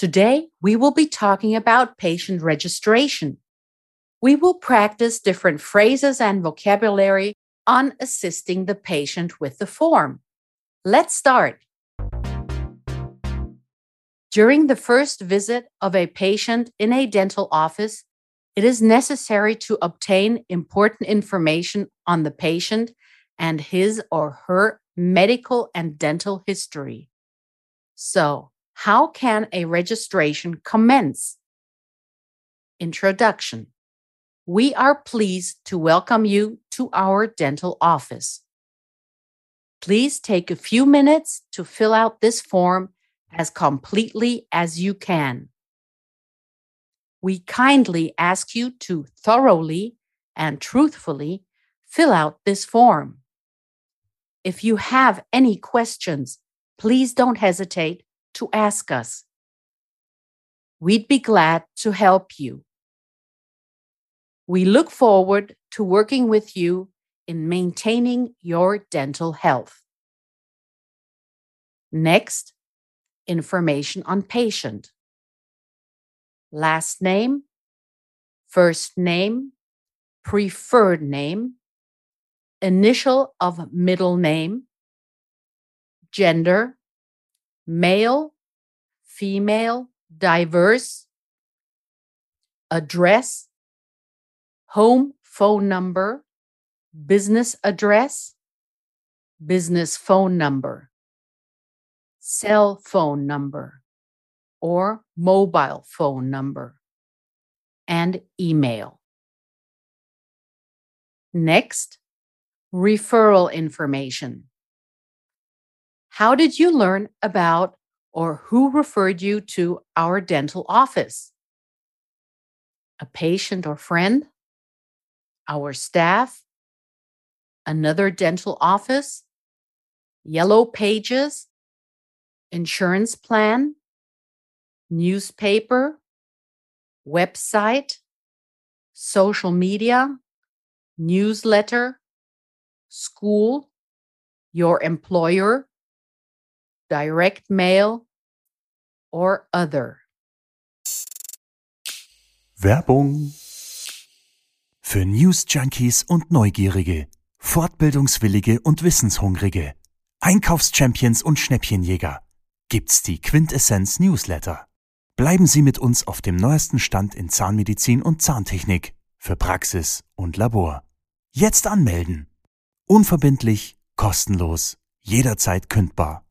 Today, we will be talking about patient registration. We will practice different phrases and vocabulary on assisting the patient with the form. Let's start. During the first visit of a patient in a dental office, it is necessary to obtain important information on the patient and his or her medical and dental history. So, how can a registration commence? Introduction. We are pleased to welcome you to our dental office. Please take a few minutes to fill out this form as completely as you can. We kindly ask you to thoroughly and truthfully fill out this form. If you have any questions, please don't hesitate to ask us. We'd be glad to help you. We look forward to working with you in maintaining your dental health. Next, information on patient. Last name, first name, preferred name, initial of middle name, gender, male, female, diverse, address, home phone number, business address, business phone number, cell phone number, or mobile phone number, and email. Next, referral information. How did you learn about or who referred you to our dental office? A patient or friend? Our staff? Another dental office? Yellow pages? Insurance plan? Newspaper? Website? Social media? Newsletter? School? Your employer? Direct mail, or other. Werbung für News Junkies und Neugierige, Fortbildungswillige und Wissenshungrige, Einkaufschampions und Schnäppchenjäger gibt's die Quintessenz Newsletter. Bleiben Sie mit uns auf dem neuesten Stand in Zahnmedizin und Zahntechnik für Praxis und Labor. Jetzt anmelden. Unverbindlich, kostenlos, jederzeit kündbar.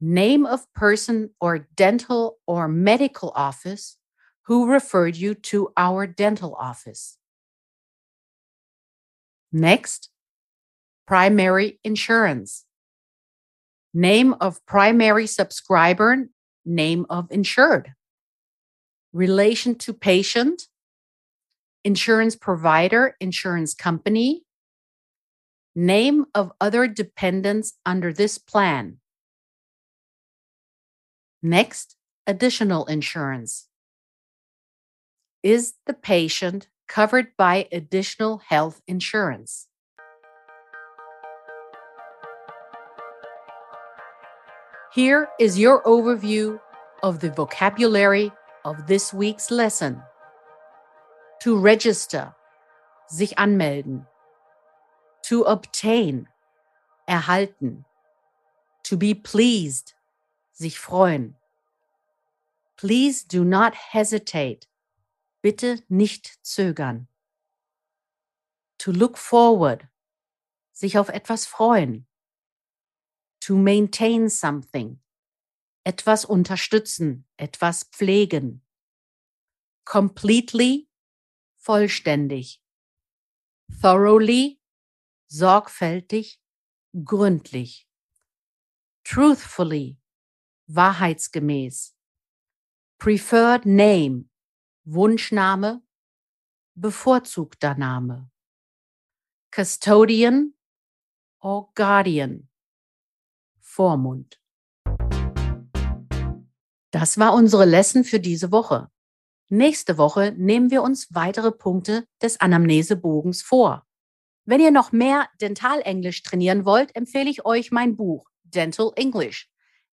Name of person or dental or medical office who referred you to our dental office. Next, primary insurance. Name of primary subscriber, name of insured. Relation to patient, insurance provider, insurance company. Name of other dependents under this plan. Next, additional insurance. Is the patient covered by additional health insurance? Here is your overview of the vocabulary of this week's lesson. To register, sich anmelden. To obtain, erhalten. To be pleased, sich freuen. Please do not hesitate. Bitte nicht zögern. To look forward. Sich auf etwas freuen. To maintain something. Etwas unterstützen, etwas pflegen. Completely. Vollständig. Thoroughly. Sorgfältig. Gründlich. Truthfully wahrheitsgemäß. Preferred Name, Wunschname, bevorzugter Name. Custodian or Guardian, Vormund. Das war unsere Lesson für diese Woche. Nächste Woche nehmen wir uns weitere Punkte des Anamnesebogens vor. Wenn ihr noch mehr Dentalenglisch trainieren wollt, empfehle ich euch mein Buch Dental English,